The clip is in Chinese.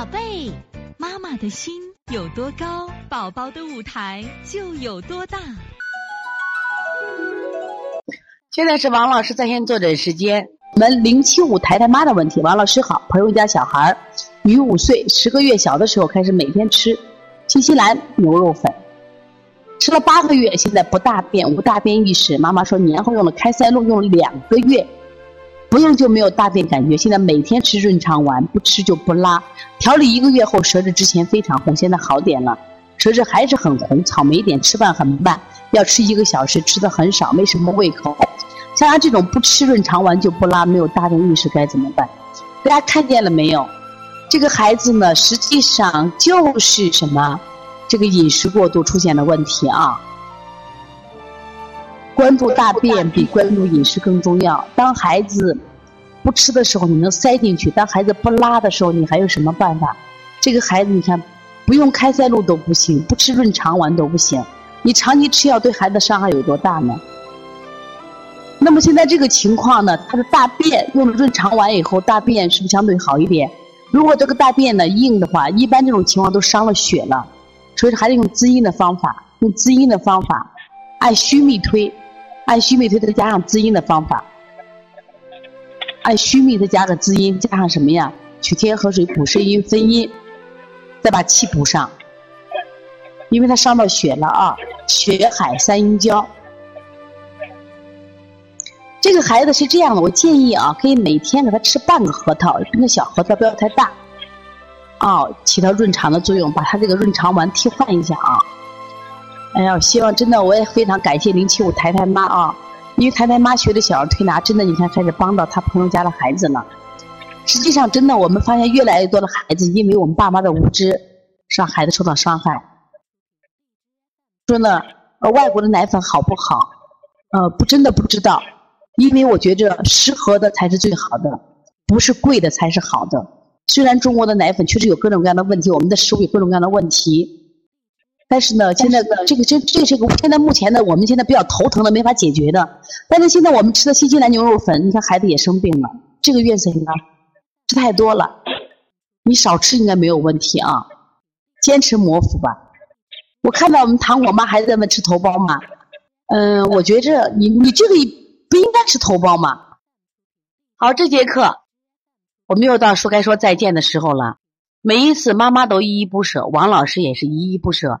宝贝，妈妈的心有多高，宝宝的舞台就有多大。现在是王老师在线坐诊时间，我们零七五抬抬妈的问题。王老师好，朋友家小孩儿，女五岁，十个月小的时候开始每天吃新西兰牛肉粉，吃了八个月，现在不大便，无大便意识。妈妈说年后用了开塞露，用了两个月。不用就没有大便感觉，现在每天吃润肠丸，不吃就不拉。调理一个月后，舌质之前非常红，现在好点了，舌质还是很红，草莓点，吃饭很慢，要吃一个小时，吃的很少，没什么胃口。像他这种不吃润肠丸就不拉，没有大便意识该怎么办？大家看见了没有？这个孩子呢，实际上就是什么？这个饮食过度出现的问题啊。关注大便比关注饮食更重要。当孩子不吃的时候，你能塞进去；当孩子不拉的时候，你还有什么办法？这个孩子，你看，不用开塞露都不行，不吃润肠丸都不行。你长期吃药对孩子伤害有多大呢？那么现在这个情况呢，他的大便用了润肠丸以后，大便是不是相对好一点？如果这个大便呢硬的话，一般这种情况都伤了血了，所以说还得用滋阴的方法，用滋阴的方法，按虚秘推。按虚秘推再加上滋阴的方法，按虚秘再加个滋阴，加上什么呀？取天河水补肾阴分阴，再把气补上，因为他伤到血了啊！血海三阴交。这个孩子是这样的，我建议啊，可以每天给他吃半个核桃，那小核桃不要太大，啊，起到润肠的作用，把他这个润肠丸替换一下啊。哎呀，希望真的，我也非常感谢零七五台台妈啊，因为台台妈学的小儿推拿，真的你看开始帮到他朋友家的孩子了。实际上，真的我们发现越来越多的孩子，因为我们爸妈的无知，让孩子受到伤害。说呢，呃，外国的奶粉好不好？呃，不，真的不知道，因为我觉着适合的才是最好的，不是贵的才是好的。虽然中国的奶粉确实有各种各样的问题，我们的食物有各种各样的问题。但是呢，现在这个这这是个现在目前呢，我们现在比较头疼的，没法解决的。但是现在我们吃的新西兰牛肉粉，你看孩子也生病了，这个月份呢吃太多了，你少吃应该没有问题啊。坚持磨腹吧。我看到我们糖果妈还在问吃头孢吗？嗯，我觉着你你这个不应该吃头孢吗。好，这节课我们又到说该说再见的时候了。每一次妈妈都依依不舍，王老师也是依依不舍。